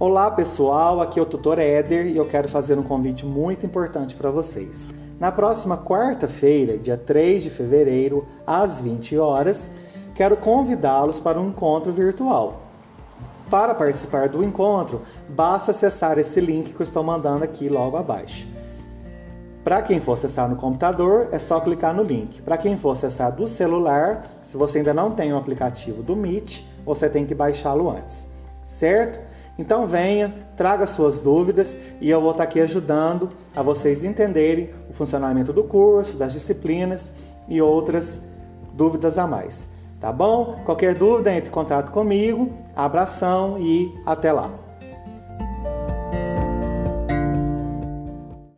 Olá pessoal, aqui é o tutor Éder e eu quero fazer um convite muito importante para vocês. Na próxima quarta-feira, dia 3 de fevereiro, às 20 horas, quero convidá-los para um encontro virtual. Para participar do encontro, basta acessar esse link que eu estou mandando aqui logo abaixo. Para quem for acessar no computador, é só clicar no link. Para quem for acessar do celular, se você ainda não tem o aplicativo do Meet, você tem que baixá-lo antes, certo? Então venha, traga suas dúvidas e eu vou estar aqui ajudando a vocês entenderem o funcionamento do curso, das disciplinas e outras dúvidas a mais. Tá bom? Qualquer dúvida, entre em contato comigo. Abração e até lá!